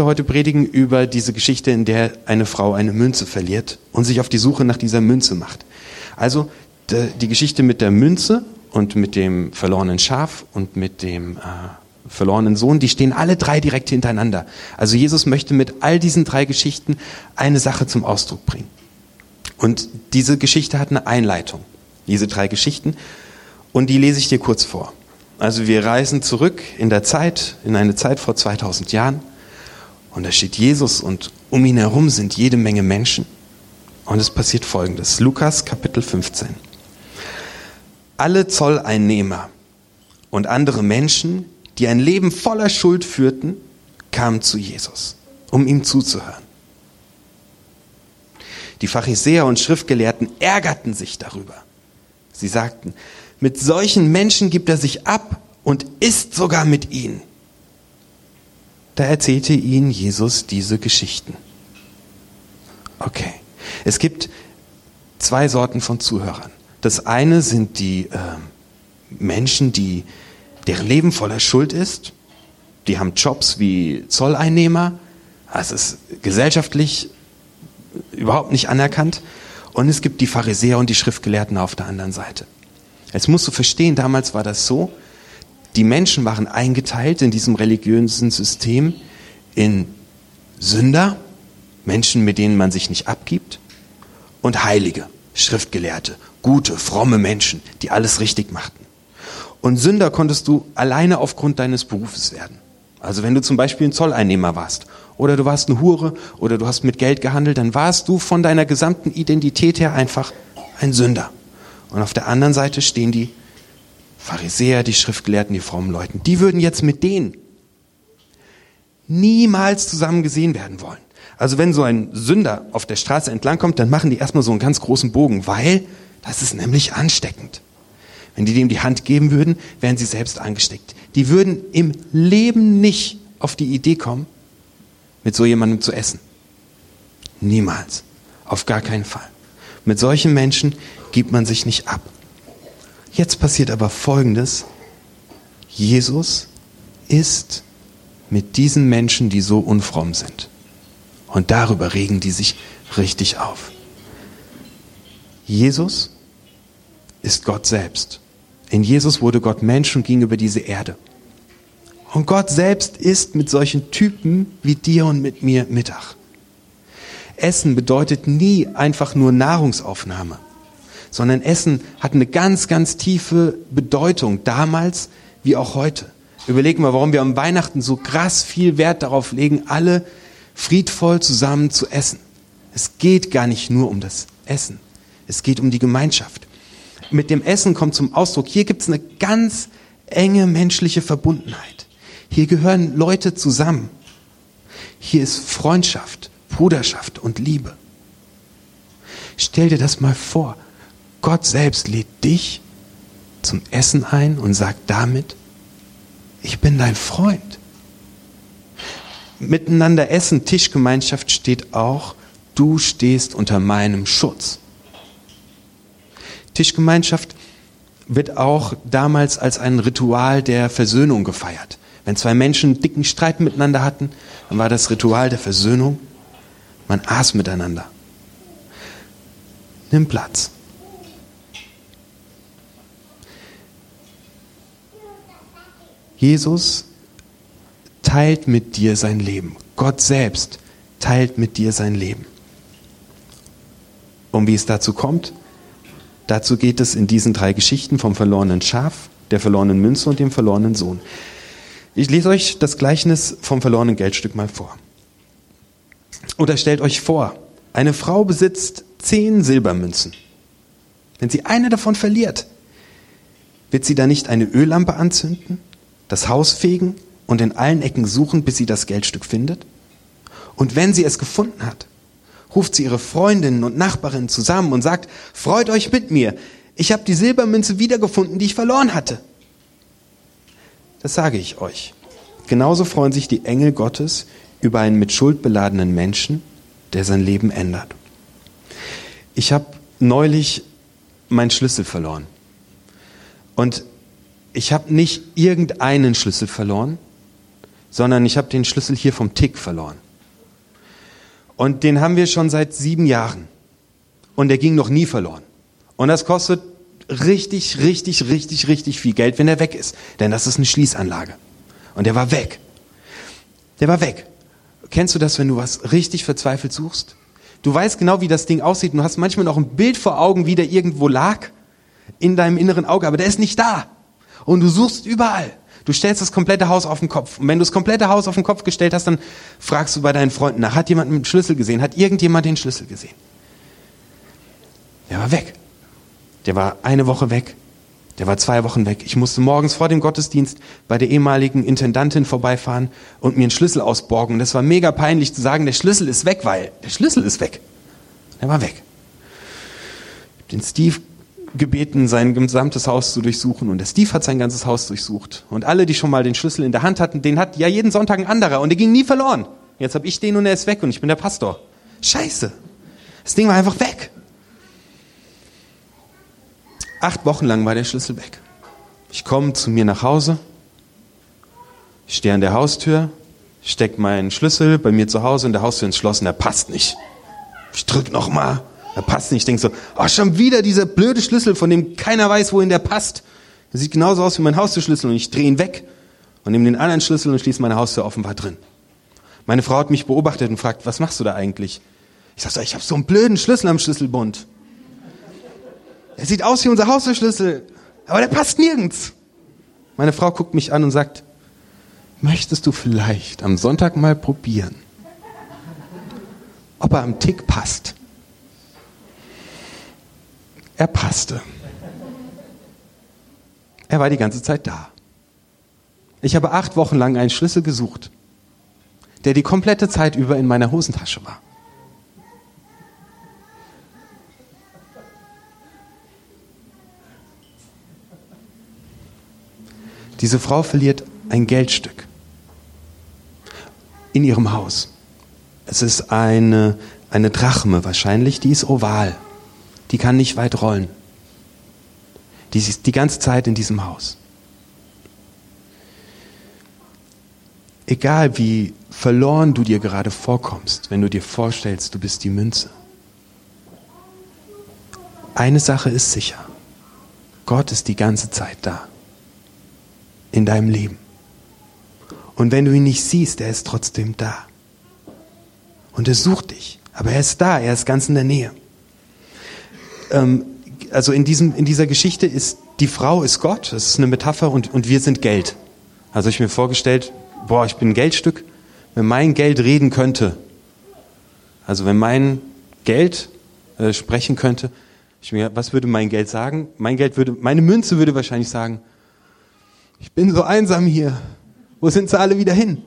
möchte heute predigen über diese Geschichte, in der eine Frau eine Münze verliert und sich auf die Suche nach dieser Münze macht. Also die Geschichte mit der Münze und mit dem verlorenen Schaf und mit dem äh, verlorenen Sohn, die stehen alle drei direkt hintereinander. Also Jesus möchte mit all diesen drei Geschichten eine Sache zum Ausdruck bringen. Und diese Geschichte hat eine Einleitung, diese drei Geschichten, und die lese ich dir kurz vor. Also wir reisen zurück in der Zeit, in eine Zeit vor 2000 Jahren, und da steht Jesus und um ihn herum sind jede Menge Menschen. Und es passiert Folgendes. Lukas Kapitel 15. Alle Zolleinnehmer und andere Menschen, die ein Leben voller Schuld führten, kamen zu Jesus, um ihm zuzuhören. Die Pharisäer und Schriftgelehrten ärgerten sich darüber. Sie sagten, mit solchen Menschen gibt er sich ab und isst sogar mit ihnen. Da erzählte ihnen Jesus diese Geschichten. Okay. Es gibt zwei Sorten von Zuhörern. Das eine sind die äh, Menschen, die, deren Leben voller Schuld ist. Die haben Jobs wie Zolleinnehmer. Das ist gesellschaftlich überhaupt nicht anerkannt. Und es gibt die Pharisäer und die Schriftgelehrten auf der anderen Seite. Jetzt musst du verstehen, damals war das so, die Menschen waren eingeteilt in diesem religiösen System in Sünder, Menschen, mit denen man sich nicht abgibt, und Heilige, Schriftgelehrte, gute, fromme Menschen, die alles richtig machten. Und Sünder konntest du alleine aufgrund deines Berufes werden. Also wenn du zum Beispiel ein Zolleinnehmer warst oder du warst eine Hure oder du hast mit Geld gehandelt, dann warst du von deiner gesamten Identität her einfach ein Sünder. Und auf der anderen Seite stehen die Pharisäer, die Schriftgelehrten, die frommen Leuten. Die würden jetzt mit denen niemals zusammen gesehen werden wollen. Also wenn so ein Sünder auf der Straße entlangkommt, dann machen die erstmal so einen ganz großen Bogen, weil das ist nämlich ansteckend. Wenn die dem die Hand geben würden, wären sie selbst angesteckt. Die würden im Leben nicht auf die Idee kommen, mit so jemandem zu essen. Niemals. Auf gar keinen Fall. Mit solchen Menschen gibt man sich nicht ab. Jetzt passiert aber Folgendes. Jesus ist mit diesen Menschen, die so unfromm sind. Und darüber regen die sich richtig auf. Jesus ist Gott selbst. In Jesus wurde Gott Mensch und ging über diese Erde. Und Gott selbst ist mit solchen Typen wie dir und mit mir Mittag. Essen bedeutet nie einfach nur Nahrungsaufnahme, sondern Essen hat eine ganz, ganz tiefe Bedeutung, damals wie auch heute. Überlegen wir, warum wir am Weihnachten so krass viel Wert darauf legen, alle friedvoll zusammen zu essen. Es geht gar nicht nur um das Essen, es geht um die Gemeinschaft. Mit dem Essen kommt zum Ausdruck, hier gibt es eine ganz enge menschliche Verbundenheit. Hier gehören Leute zusammen. Hier ist Freundschaft, Bruderschaft und Liebe. Stell dir das mal vor. Gott selbst lädt dich zum Essen ein und sagt damit, ich bin dein Freund. Miteinander essen, Tischgemeinschaft steht auch, du stehst unter meinem Schutz. Tischgemeinschaft wird auch damals als ein Ritual der Versöhnung gefeiert. Wenn zwei Menschen dicken Streit miteinander hatten, dann war das Ritual der Versöhnung. Man aß miteinander. Nimm Platz. Jesus teilt mit dir sein Leben. Gott selbst teilt mit dir sein Leben. Und wie es dazu kommt, dazu geht es in diesen drei Geschichten vom verlorenen Schaf, der verlorenen Münze und dem verlorenen Sohn. Ich lese euch das Gleichnis vom verlorenen Geldstück mal vor. Oder stellt euch vor, eine Frau besitzt zehn Silbermünzen. Wenn sie eine davon verliert, wird sie da nicht eine Öllampe anzünden, das Haus fegen und in allen Ecken suchen, bis sie das Geldstück findet? Und wenn sie es gefunden hat, ruft sie ihre Freundinnen und Nachbarinnen zusammen und sagt, freut euch mit mir, ich habe die Silbermünze wiedergefunden, die ich verloren hatte. Das sage ich euch. Genauso freuen sich die Engel Gottes über einen mit Schuld beladenen Menschen, der sein Leben ändert. Ich habe neulich meinen Schlüssel verloren. Und ich habe nicht irgendeinen Schlüssel verloren, sondern ich habe den Schlüssel hier vom Tick verloren. Und den haben wir schon seit sieben Jahren. Und der ging noch nie verloren. Und das kostet richtig, richtig, richtig, richtig viel Geld, wenn er weg ist. Denn das ist eine Schließanlage. Und der war weg. Der war weg. Kennst du das, wenn du was richtig verzweifelt suchst? Du weißt genau, wie das Ding aussieht. Du hast manchmal noch ein Bild vor Augen, wie der irgendwo lag in deinem inneren Auge, aber der ist nicht da. Und du suchst überall. Du stellst das komplette Haus auf den Kopf. Und wenn du das komplette Haus auf den Kopf gestellt hast, dann fragst du bei deinen Freunden nach, hat jemand einen Schlüssel gesehen? Hat irgendjemand den Schlüssel gesehen? Der war weg. Der war eine Woche weg. Der war zwei Wochen weg. Ich musste morgens vor dem Gottesdienst bei der ehemaligen Intendantin vorbeifahren und mir einen Schlüssel ausborgen. Und das war mega peinlich zu sagen, der Schlüssel ist weg, weil der Schlüssel ist weg. Der war weg. Den Steve gebeten, sein gesamtes Haus zu durchsuchen. Und der Steve hat sein ganzes Haus durchsucht. Und alle, die schon mal den Schlüssel in der Hand hatten, den hat ja jeden Sonntag ein anderer. Und der ging nie verloren. Jetzt habe ich den und er ist weg und ich bin der Pastor. Scheiße. Das Ding war einfach weg. Acht Wochen lang war der Schlüssel weg. Ich komme zu mir nach Hause, ich stehe an der Haustür, steck meinen Schlüssel bei mir zu Hause in der Haustür ins Schloss und der passt nicht. Ich drück noch er passt nicht. Ich denke so, oh, schon wieder dieser blöde Schlüssel, von dem keiner weiß, wohin der passt. Der sieht genauso aus wie mein Haustürschlüssel und ich drehe ihn weg und nehme den anderen Schlüssel und schließe meine Haustür offen, war drin. Meine Frau hat mich beobachtet und fragt, was machst du da eigentlich? Ich sag so, ich habe so einen blöden Schlüssel am Schlüsselbund. Er sieht aus wie unser Haustürschlüssel, aber der passt nirgends. Meine Frau guckt mich an und sagt, möchtest du vielleicht am Sonntag mal probieren, ob er am Tick passt? Er passte. Er war die ganze Zeit da. Ich habe acht Wochen lang einen Schlüssel gesucht, der die komplette Zeit über in meiner Hosentasche war. Diese Frau verliert ein Geldstück in ihrem Haus. Es ist eine, eine Drachme wahrscheinlich, die ist oval. Die kann nicht weit rollen. Die ist die ganze Zeit in diesem Haus. Egal wie verloren du dir gerade vorkommst, wenn du dir vorstellst, du bist die Münze. Eine Sache ist sicher. Gott ist die ganze Zeit da in deinem Leben. Und wenn du ihn nicht siehst, er ist trotzdem da. Und er sucht dich. Aber er ist da, er ist ganz in der Nähe. Ähm, also in, diesem, in dieser Geschichte ist die Frau ist Gott, das ist eine Metapher, und, und wir sind Geld. Also ich mir vorgestellt, boah, ich bin ein Geldstück, wenn mein Geld reden könnte, also wenn mein Geld äh, sprechen könnte, ich mir, was würde mein Geld sagen? Mein Geld würde, meine Münze würde wahrscheinlich sagen, ich bin so einsam hier. Wo sind sie alle wieder hin?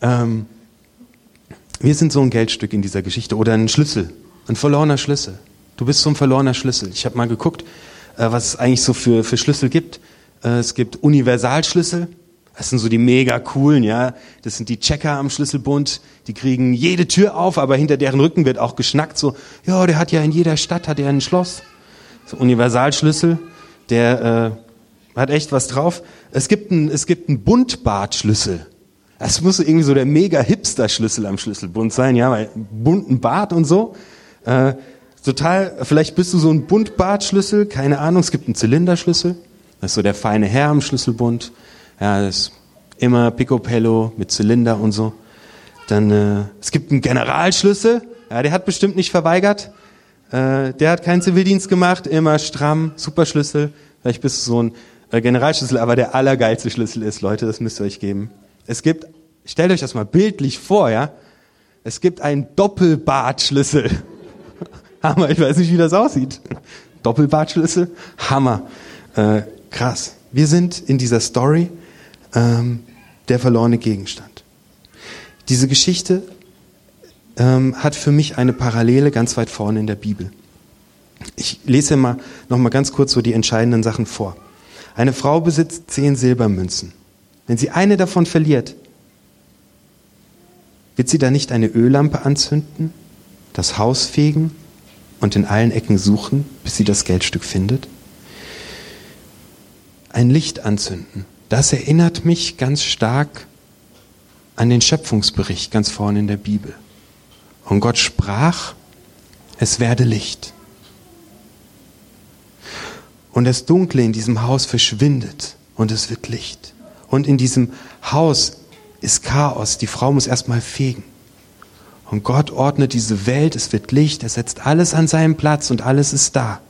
Ähm, wir sind so ein Geldstück in dieser Geschichte oder ein Schlüssel, ein verlorener Schlüssel. Du bist so ein verlorener Schlüssel. Ich habe mal geguckt, äh, was es eigentlich so für, für Schlüssel gibt. Äh, es gibt Universalschlüssel. Das sind so die mega coolen, ja. Das sind die Checker am Schlüsselbund. Die kriegen jede Tür auf, aber hinter deren Rücken wird auch geschnackt. So, ja, der hat ja in jeder Stadt hat er ein Schloss. So Universalschlüssel, der äh, hat echt was drauf. Es gibt einen, es gibt einen Buntbartschlüssel. Das muss irgendwie so der mega Hipster-Schlüssel am Schlüsselbund sein, ja, weil bunten Bart und so. Äh, total, vielleicht bist du so ein Buntbartschlüssel, keine Ahnung. Es gibt einen Zylinderschlüssel. Das ist so der feine Herr am Schlüsselbund. Ja, das ist immer Picopello mit Zylinder und so. Dann, äh, es gibt einen Generalschlüssel. Ja, der hat bestimmt nicht verweigert. Äh, der hat keinen Zivildienst gemacht, immer stramm, Superschlüssel. Vielleicht bist du so ein äh, Generalschlüssel aber der allergeilste Schlüssel ist, Leute, das müsst ihr euch geben. Es gibt, stellt euch das mal bildlich vor, ja. Es gibt einen Doppelbartschlüssel. Hammer, ich weiß nicht, wie das aussieht. Doppelbartschlüssel, Hammer. Äh, krass. Wir sind in dieser Story ähm, der verlorene Gegenstand. Diese Geschichte ähm, hat für mich eine Parallele ganz weit vorne in der Bibel. Ich lese mal noch mal ganz kurz so die entscheidenden Sachen vor. Eine Frau besitzt zehn Silbermünzen. Wenn sie eine davon verliert, wird sie da nicht eine Öllampe anzünden, das Haus fegen und in allen Ecken suchen, bis sie das Geldstück findet? Ein Licht anzünden. Das erinnert mich ganz stark an den Schöpfungsbericht ganz vorne in der Bibel. Und Gott sprach, es werde Licht. Und das Dunkle in diesem Haus verschwindet und es wird Licht. Und in diesem Haus ist Chaos. Die Frau muss erstmal fegen. Und Gott ordnet diese Welt, es wird Licht, er setzt alles an seinen Platz und alles ist da.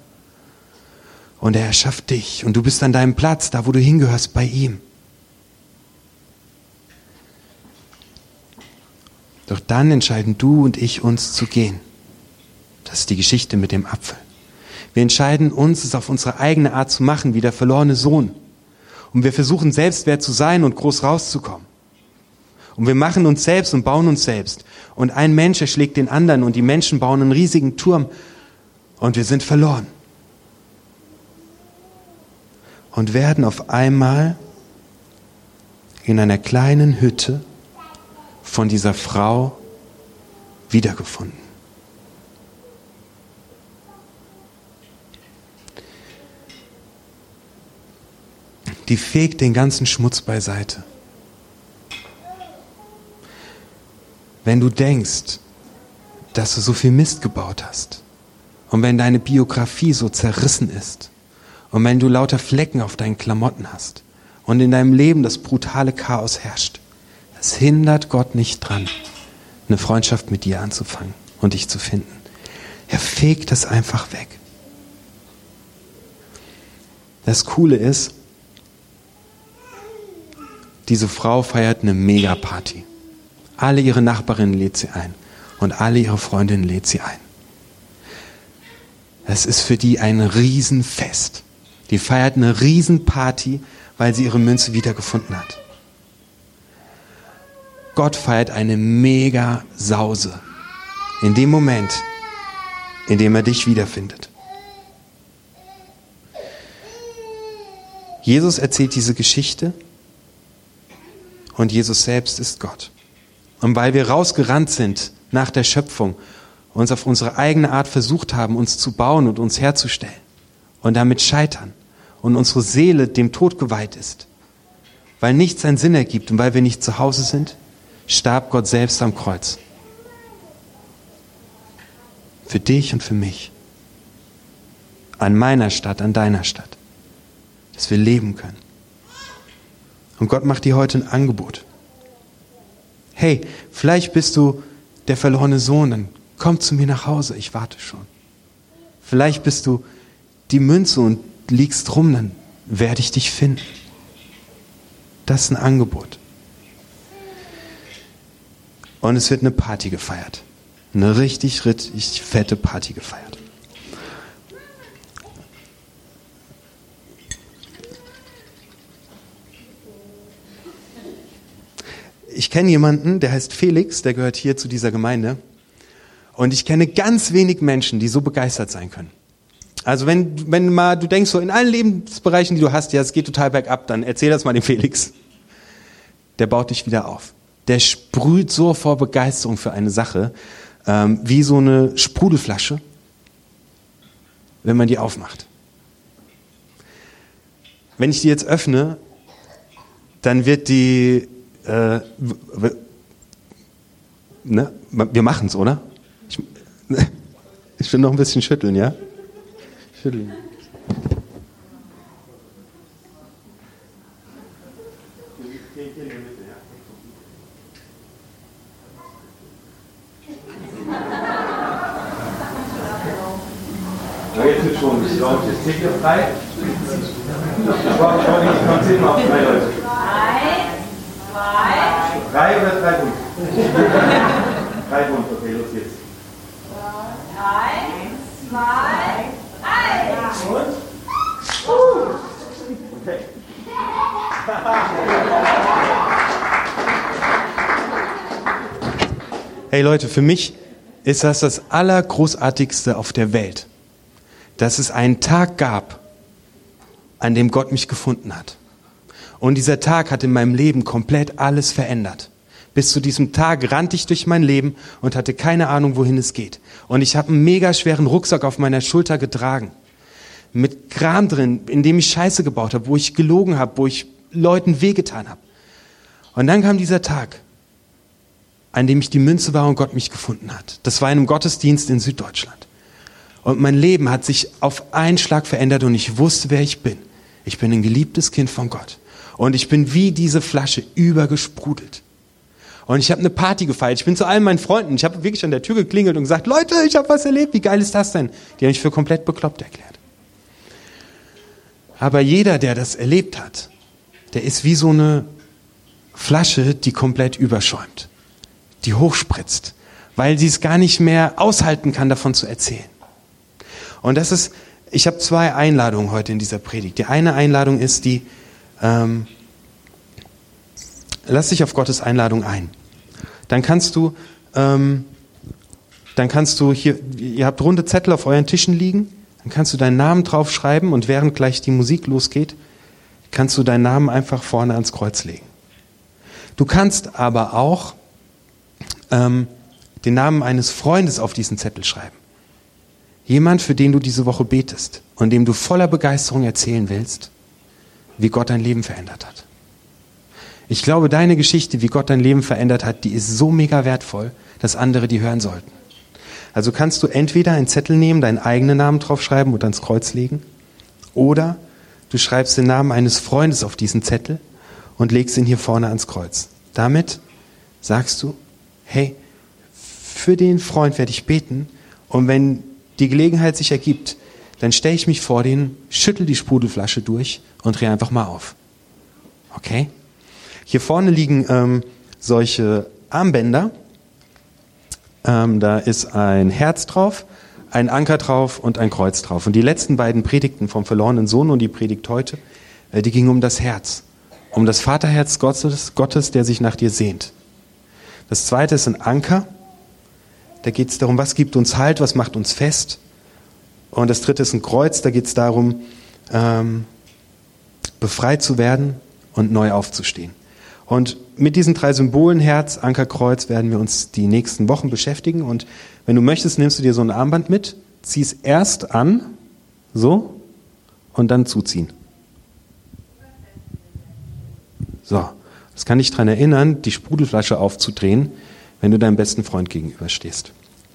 Und er erschafft dich und du bist an deinem Platz, da wo du hingehörst, bei ihm. Doch dann entscheiden du und ich uns zu gehen. Das ist die Geschichte mit dem Apfel. Wir entscheiden uns, es auf unsere eigene Art zu machen, wie der verlorene Sohn. Und wir versuchen selbstwert zu sein und groß rauszukommen. Und wir machen uns selbst und bauen uns selbst. Und ein Mensch erschlägt den anderen und die Menschen bauen einen riesigen Turm und wir sind verloren. Und werden auf einmal in einer kleinen Hütte von dieser Frau wiedergefunden. Die fegt den ganzen Schmutz beiseite. Wenn du denkst, dass du so viel Mist gebaut hast und wenn deine Biografie so zerrissen ist und wenn du lauter Flecken auf deinen Klamotten hast und in deinem Leben das brutale Chaos herrscht, es hindert Gott nicht dran, eine Freundschaft mit dir anzufangen und dich zu finden. Er fegt das einfach weg. Das Coole ist, diese Frau feiert eine Megaparty. Alle ihre Nachbarinnen lädt sie ein und alle ihre Freundinnen lädt sie ein. Es ist für die ein Riesenfest. Die feiert eine Riesenparty, weil sie ihre Münze wiedergefunden hat. Gott feiert eine mega Sause. In dem Moment, in dem er dich wiederfindet. Jesus erzählt diese Geschichte und Jesus selbst ist Gott. Und weil wir rausgerannt sind nach der Schöpfung, uns auf unsere eigene Art versucht haben, uns zu bauen und uns herzustellen und damit scheitern und unsere Seele dem Tod geweiht ist, weil nichts einen Sinn ergibt und weil wir nicht zu Hause sind, starb Gott selbst am Kreuz. Für dich und für mich. An meiner Stadt, an deiner Stadt. Dass wir leben können. Und Gott macht dir heute ein Angebot hey, vielleicht bist du der verlorene Sohn, dann komm zu mir nach Hause, ich warte schon. Vielleicht bist du die Münze und liegst rum, dann werde ich dich finden. Das ist ein Angebot. Und es wird eine Party gefeiert. Eine richtig, richtig fette Party gefeiert. Ich kenne jemanden, der heißt Felix, der gehört hier zu dieser Gemeinde. Und ich kenne ganz wenig Menschen, die so begeistert sein können. Also wenn, wenn mal du denkst, so in allen Lebensbereichen, die du hast, ja, es geht total bergab, dann erzähl das mal dem Felix. Der baut dich wieder auf. Der sprüht so vor Begeisterung für eine Sache, ähm, wie so eine Sprudelflasche, wenn man die aufmacht. Wenn ich die jetzt öffne, dann wird die äh, ne? wir machen es, oder? Ich, ich will noch ein bisschen schütteln, ja? Schütteln. Ist schon, ich glaube, jetzt zählt ihr frei. Ich brauche nicht, man zählt mal auf drei Leute. Drei. Drei oder drei Bund, okay, los jetzt. Eins, zwei, drei. Und? Okay. Hey Leute, für mich ist das das Allergroßartigste auf der Welt, dass es einen Tag gab, an dem Gott mich gefunden hat. Und dieser Tag hat in meinem Leben komplett alles verändert. Bis zu diesem Tag rannte ich durch mein Leben und hatte keine Ahnung, wohin es geht. Und ich habe einen mega schweren Rucksack auf meiner Schulter getragen. Mit Kram drin, in dem ich Scheiße gebaut habe, wo ich gelogen habe, wo ich Leuten wehgetan habe. Und dann kam dieser Tag, an dem ich die Münze war und Gott mich gefunden hat. Das war in einem Gottesdienst in Süddeutschland. Und mein Leben hat sich auf einen Schlag verändert und ich wusste, wer ich bin. Ich bin ein geliebtes Kind von Gott. Und ich bin wie diese Flasche übergesprudelt. Und ich habe eine Party gefeiert. Ich bin zu allen meinen Freunden. Ich habe wirklich an der Tür geklingelt und gesagt, Leute, ich habe was erlebt. Wie geil ist das denn? Die haben mich für komplett bekloppt erklärt. Aber jeder, der das erlebt hat, der ist wie so eine Flasche, die komplett überschäumt, die hochspritzt, weil sie es gar nicht mehr aushalten kann, davon zu erzählen. Und das ist, ich habe zwei Einladungen heute in dieser Predigt. Die eine Einladung ist die, ähm, lass dich auf Gottes Einladung ein. Dann kannst du, ähm, dann kannst du hier, ihr habt runde Zettel auf euren Tischen liegen, dann kannst du deinen Namen draufschreiben und während gleich die Musik losgeht, kannst du deinen Namen einfach vorne ans Kreuz legen. Du kannst aber auch ähm, den Namen eines Freundes auf diesen Zettel schreiben. Jemand, für den du diese Woche betest und dem du voller Begeisterung erzählen willst, wie Gott dein Leben verändert hat. Ich glaube, deine Geschichte, wie Gott dein Leben verändert hat, die ist so mega wertvoll, dass andere die hören sollten. Also kannst du entweder einen Zettel nehmen, deinen eigenen Namen draufschreiben und ans Kreuz legen, oder du schreibst den Namen eines Freundes auf diesen Zettel und legst ihn hier vorne ans Kreuz. Damit sagst du, hey, für den Freund werde ich beten und wenn die Gelegenheit sich ergibt, dann stelle ich mich vor den, schüttel die Sprudelflasche durch und drehe einfach mal auf. Okay? Hier vorne liegen ähm, solche Armbänder. Ähm, da ist ein Herz drauf, ein Anker drauf und ein Kreuz drauf. Und die letzten beiden Predigten vom verlorenen Sohn und die Predigt heute, äh, die gingen um das Herz. Um das Vaterherz Gottes, Gottes, der sich nach dir sehnt. Das zweite ist ein Anker. Da geht es darum, was gibt uns Halt, was macht uns fest. Und das dritte ist ein Kreuz, da geht es darum, ähm, befreit zu werden und neu aufzustehen. Und mit diesen drei Symbolen, Herz, Anker, Kreuz, werden wir uns die nächsten Wochen beschäftigen. Und wenn du möchtest, nimmst du dir so ein Armband mit, zieh es erst an, so, und dann zuziehen. So, das kann dich daran erinnern, die Sprudelflasche aufzudrehen, wenn du deinem besten Freund gegenüberstehst.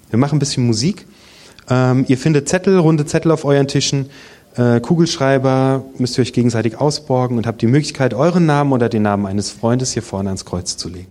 Wir machen ein bisschen Musik. Ähm, ihr findet Zettel, runde Zettel auf euren Tischen, äh, Kugelschreiber, müsst ihr euch gegenseitig ausborgen und habt die Möglichkeit, euren Namen oder den Namen eines Freundes hier vorne ans Kreuz zu legen.